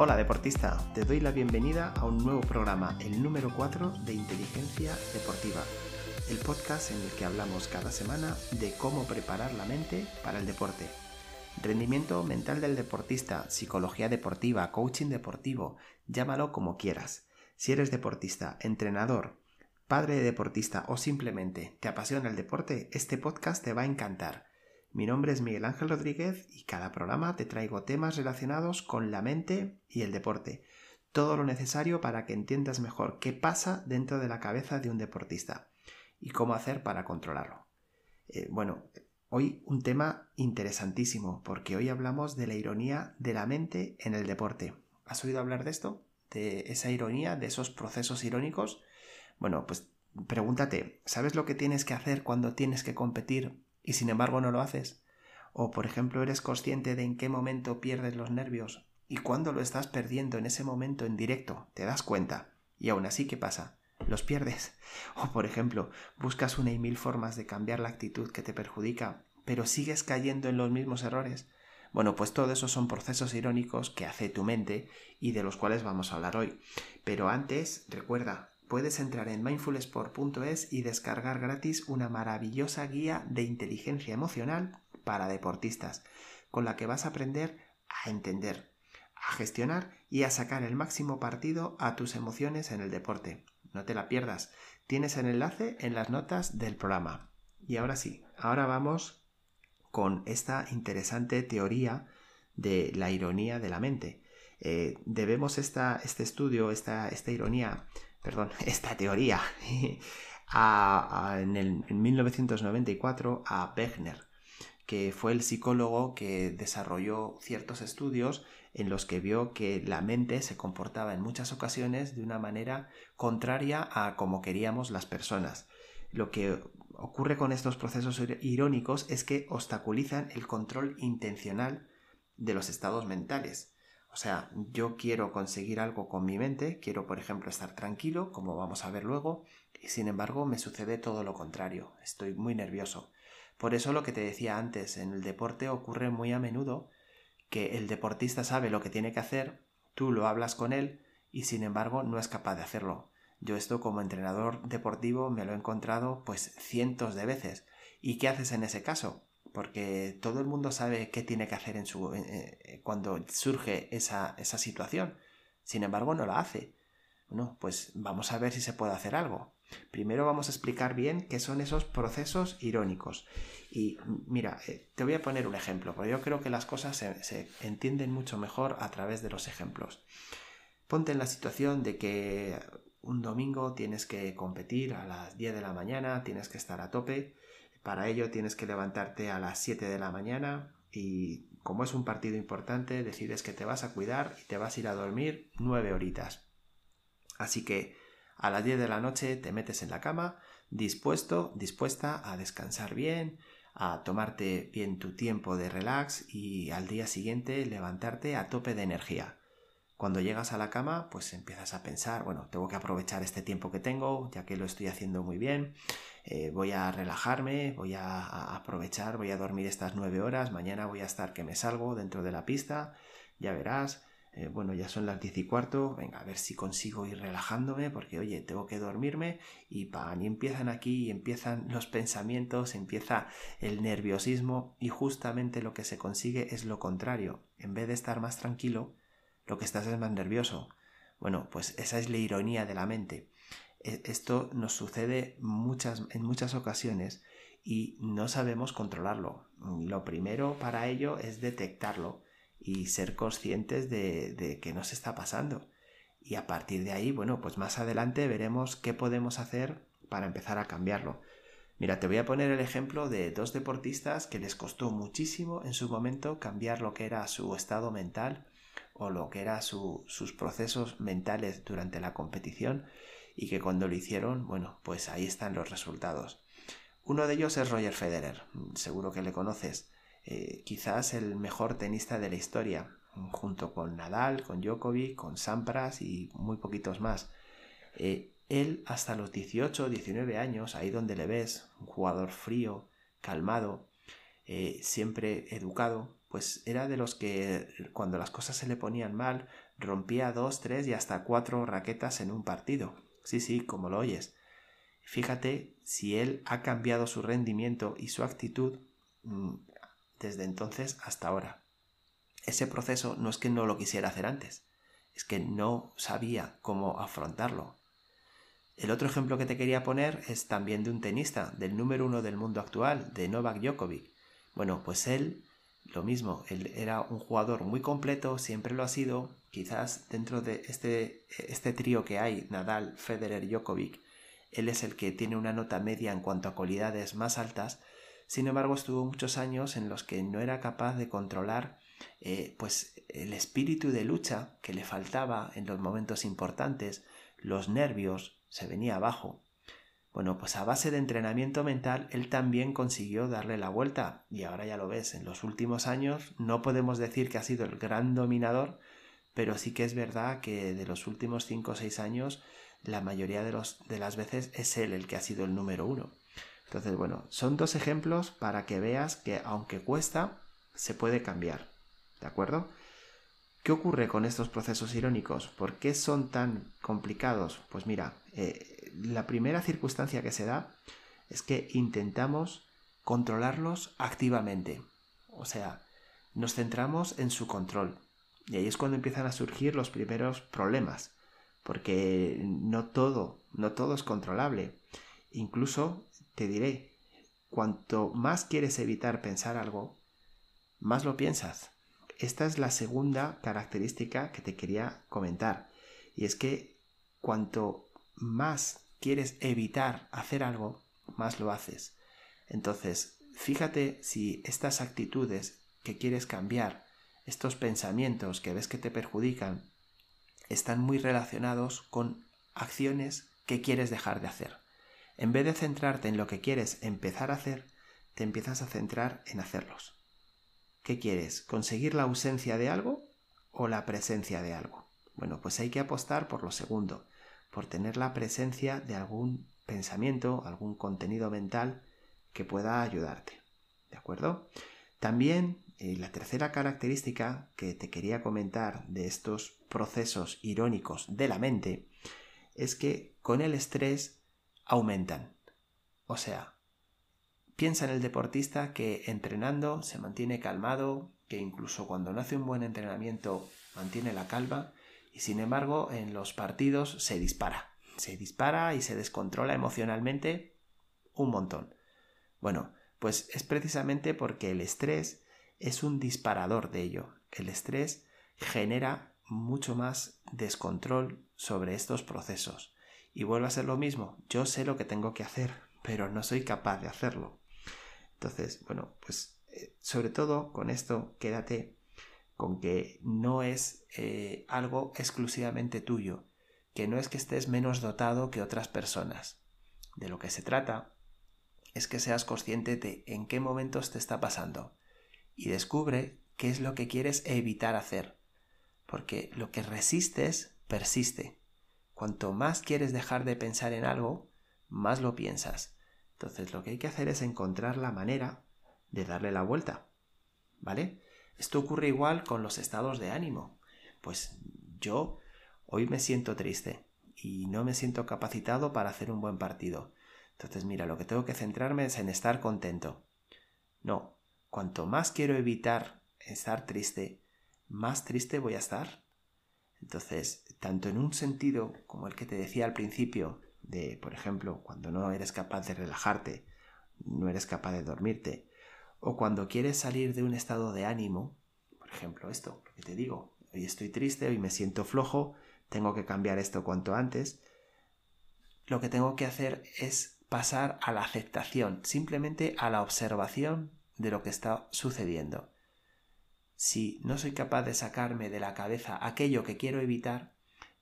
Hola deportista, te doy la bienvenida a un nuevo programa, el número 4 de Inteligencia Deportiva, el podcast en el que hablamos cada semana de cómo preparar la mente para el deporte. Rendimiento mental del deportista, psicología deportiva, coaching deportivo, llámalo como quieras. Si eres deportista, entrenador, padre de deportista o simplemente te apasiona el deporte, este podcast te va a encantar. Mi nombre es Miguel Ángel Rodríguez y cada programa te traigo temas relacionados con la mente y el deporte. Todo lo necesario para que entiendas mejor qué pasa dentro de la cabeza de un deportista y cómo hacer para controlarlo. Eh, bueno, hoy un tema interesantísimo porque hoy hablamos de la ironía de la mente en el deporte. ¿Has oído hablar de esto? ¿De esa ironía, de esos procesos irónicos? Bueno, pues pregúntate, ¿sabes lo que tienes que hacer cuando tienes que competir y sin embargo no lo haces? O, por ejemplo, eres consciente de en qué momento pierdes los nervios y cuándo lo estás perdiendo en ese momento en directo, te das cuenta. Y aún así, ¿qué pasa? Los pierdes. O, por ejemplo, buscas una y mil formas de cambiar la actitud que te perjudica, pero sigues cayendo en los mismos errores. Bueno, pues todo eso son procesos irónicos que hace tu mente y de los cuales vamos a hablar hoy. Pero antes, recuerda, puedes entrar en mindfulsport.es y descargar gratis una maravillosa guía de inteligencia emocional para deportistas, con la que vas a aprender a entender, a gestionar y a sacar el máximo partido a tus emociones en el deporte. No te la pierdas. Tienes el enlace en las notas del programa. Y ahora sí, ahora vamos con esta interesante teoría de la ironía de la mente. Eh, debemos esta, este estudio, esta, esta ironía, perdón, esta teoría en, en 1994 a Wegner, que fue el psicólogo que desarrolló ciertos estudios en los que vio que la mente se comportaba en muchas ocasiones de una manera contraria a como queríamos las personas. Lo que ocurre con estos procesos irónicos es que obstaculizan el control intencional de los estados mentales. O sea, yo quiero conseguir algo con mi mente, quiero por ejemplo estar tranquilo, como vamos a ver luego, y sin embargo me sucede todo lo contrario, estoy muy nervioso. Por eso lo que te decía antes, en el deporte ocurre muy a menudo que el deportista sabe lo que tiene que hacer, tú lo hablas con él y sin embargo no es capaz de hacerlo. Yo esto como entrenador deportivo me lo he encontrado pues cientos de veces. ¿Y qué haces en ese caso? Porque todo el mundo sabe qué tiene que hacer en su, eh, cuando surge esa, esa situación. Sin embargo, no la hace. Bueno, pues vamos a ver si se puede hacer algo. Primero vamos a explicar bien qué son esos procesos irónicos. Y mira, eh, te voy a poner un ejemplo, porque yo creo que las cosas se, se, entienden mucho mejor a través de los ejemplos. Ponte en la situación de que un domingo tienes que competir a las 10 de la mañana, tienes que estar a tope. Para ello tienes que levantarte a las 7 de la mañana y como es un partido importante, decides que te vas a cuidar y te vas a ir a dormir 9 horitas. Así que a las 10 de la noche te metes en la cama, dispuesto, dispuesta a descansar bien, a tomarte bien tu tiempo de relax y al día siguiente levantarte a tope de energía. Cuando llegas a la cama, pues empiezas a pensar, bueno, tengo que aprovechar este tiempo que tengo, ya que lo estoy haciendo muy bien, eh, voy a relajarme, voy a, aprovechar, voy a dormir estas nueve horas, mañana voy a estar que me salgo dentro de la pista, ya verás, eh, bueno, ya son las diez y cuarto, venga, a ver si consigo ir relajándome, porque oye, tengo que dormirme y pan, y empiezan aquí, y empiezan los pensamientos, empieza el nerviosismo, y justamente lo que se consigue es lo contrario. En vez de estar más tranquilo, lo que estás es más nervioso. Bueno, pues esa es la ironía de la mente. E, esto nos sucede muchas, en muchas ocasiones y no sabemos controlarlo. Lo primero para ello es detectarlo y ser conscientes de, de qué nos está pasando. Y a partir de ahí, bueno, pues más adelante veremos qué podemos hacer para empezar a cambiarlo. Mira, te voy a poner el ejemplo de dos deportistas que les costó muchísimo en su momento cambiar lo que era su estado mental o lo que eran su, sus procesos mentales durante la competición y que cuando lo hicieron, bueno, pues ahí están los resultados. Uno de ellos es Roger Federer, seguro que le conoces. Eh, quizás el mejor tenista de la historia, junto con Nadal, con Djokovic, con Sampras y muy poquitos más. Eh, él hasta los 18 19 años, ahí donde le ves, un jugador frío, calmado, eh, siempre educado, pues era de los que cuando las cosas se le ponían mal, rompía dos, tres y hasta cuatro raquetas en un partido. Sí, sí, como lo oyes. Fíjate si él ha cambiado su rendimiento y su actitud mm, desde entonces hasta ahora. Ese proceso no es que no lo quisiera hacer antes, es que no sabía cómo afrontarlo. El otro ejemplo que te quería poner es también de un tenista, del número uno del mundo actual, de Novak Djokovic. Bueno, pues él, lo mismo, él era un jugador muy completo, siempre lo ha sido, quizás dentro de este, este trío que hay, Nadal, Federer, Djokovic, él es el que tiene una nota media en cuanto a cualidades más altas, sin embargo estuvo muchos años en los que no era capaz de controlar eh, pues el espíritu de lucha que le faltaba en los momentos importantes, los nervios, se venía abajo. Bueno, pues a base de entrenamiento mental él también consiguió darle la vuelta y ahora ya lo ves, en los últimos años no podemos decir que ha sido el gran dominador, pero sí que es verdad que de los últimos 5 o 6 años la mayoría de, los, de las veces es él el que ha sido el número uno. Entonces, bueno, son dos ejemplos para que veas que aunque cuesta, se puede cambiar. ¿De acuerdo? ¿Qué ocurre con estos procesos irónicos? ¿Por qué son tan complicados? Pues mira, eh, la primera circunstancia que se da es que intentamos controlarlos activamente. O sea, nos centramos en su control. Y ahí es cuando empiezan a surgir los primeros problemas porque no todo, no todo es controlable. Incluso te diré, cuanto más quieres evitar pensar algo, más lo piensas. Esta es la segunda característica que te quería comentar. Y es que cuanto más quieres evitar hacer algo, más lo haces. Entonces, fíjate si estas actitudes que quieres cambiar, estos pensamientos que ves que te perjudican, están muy relacionados con acciones que quieres dejar de hacer. En vez de centrarte en lo que quieres empezar a hacer, te empiezas a centrar en hacerlos. ¿Qué quieres? ¿Conseguir la ausencia de algo o la presencia de algo? Bueno, pues hay que apostar por lo segundo, por tener la presencia de algún pensamiento, algún contenido mental que pueda ayudarte. ¿De acuerdo? También eh, la tercera característica que te quería comentar de estos procesos irónicos de la mente es que con el estrés aumentan. O sea, piensa en el deportista que entrenando se mantiene calmado, que incluso cuando no hace un buen entrenamiento mantiene la calma y sin embargo en los partidos se dispara. Se dispara y se descontrola emocionalmente un montón. Bueno, pues es precisamente porque el estrés es un disparador de ello. El estrés genera mucho más descontrol sobre estos procesos. Y vuelve a ser lo mismo, yo sé lo que tengo que hacer, pero no soy capaz de hacerlo. Entonces, bueno, pues eh, sobre todo con esto quédate con que no es eh, algo exclusivamente tuyo, que no es que estés menos dotado que otras personas. De lo que se trata es que seas consciente de en qué momentos te está pasando y descubre qué es lo que quieres evitar hacer porque lo que resistes persiste. Cuanto más quieres dejar de pensar en algo, más lo piensas. Entonces lo que hay que hacer es encontrar la manera de darle la vuelta. ¿Vale? Esto ocurre igual con los estados de ánimo. Pues yo hoy me siento triste y no me siento capacitado para hacer un buen partido. Entonces mira, lo que tengo que centrarme es en estar contento. No, cuanto más quiero evitar estar triste, más triste voy a estar. Entonces, tanto en un sentido como el que te decía al principio, de, por ejemplo, cuando no eres capaz de relajarte, no eres capaz de dormirte, o cuando quieres salir de un estado de ánimo, por ejemplo, esto, que te digo, hoy estoy triste, hoy me siento flojo, tengo que cambiar esto cuanto antes, lo que tengo que hacer es pasar a la aceptación, simplemente a la observación de lo que está sucediendo si no soy capaz de sacarme de la cabeza aquello que quiero evitar,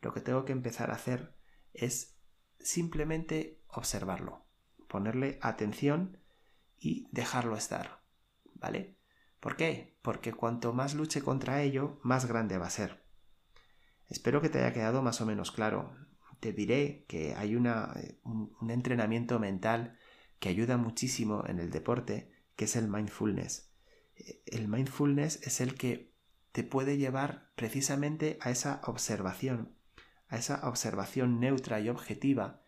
lo que tengo que empezar a hacer es simplemente observarlo, ponerle atención y dejarlo estar. ¿Vale? ¿Por qué? Porque cuanto más luche contra ello, más grande va a ser. Espero que te haya quedado más o menos claro. Te diré que hay una, un, un entrenamiento mental que ayuda muchísimo en el deporte, que es el mindfulness el mindfulness es el que te puede llevar precisamente a esa observación, a esa observación neutra y objetiva,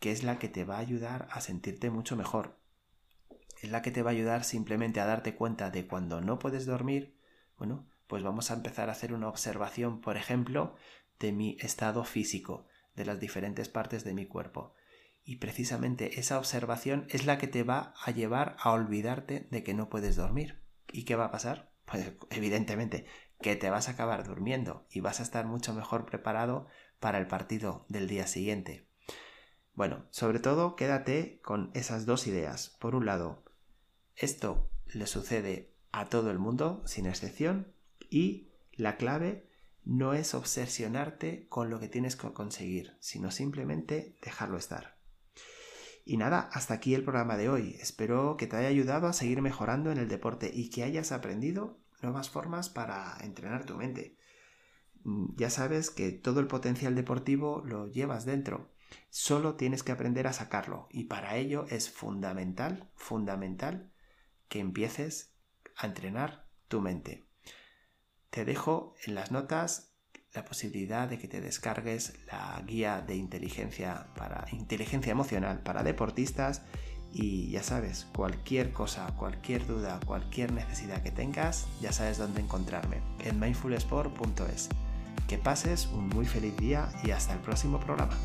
que es la que te va a ayudar a sentirte mucho mejor. Es la que te va a ayudar simplemente a darte cuenta de cuando no puedes dormir, bueno, pues vamos a empezar a hacer una observación, por ejemplo, de mi estado físico, de las diferentes partes de mi cuerpo. Y precisamente esa observación es la que te va a llevar a olvidarte de que no puedes dormir. ¿Y qué va a pasar? Pues evidentemente que te vas a acabar durmiendo y vas a estar mucho mejor preparado para el partido del día siguiente. Bueno, sobre todo quédate con esas dos ideas. Por un lado, esto le sucede a todo el mundo, sin excepción, y la clave no es obsesionarte con lo que tienes que conseguir, sino simplemente dejarlo estar. Y nada, hasta aquí el programa de hoy. Espero que te haya ayudado a seguir mejorando en el deporte y que hayas aprendido nuevas formas para entrenar tu mente. Mm, ya sabes que todo el potencial deportivo lo llevas dentro. Solo tienes que aprender a sacarlo y para ello es fundamental, fundamental que empieces a entrenar tu mente. Te dejo en las notas la posibilidad de que te descargues la guía de inteligencia para inteligencia emocional para deportistas y ya sabes, cualquier cosa, cualquier duda, cualquier necesidad que tengas, ya sabes dónde encontrarme en mindfulsport.es. Que pases un muy feliz día y hasta el próximo programa.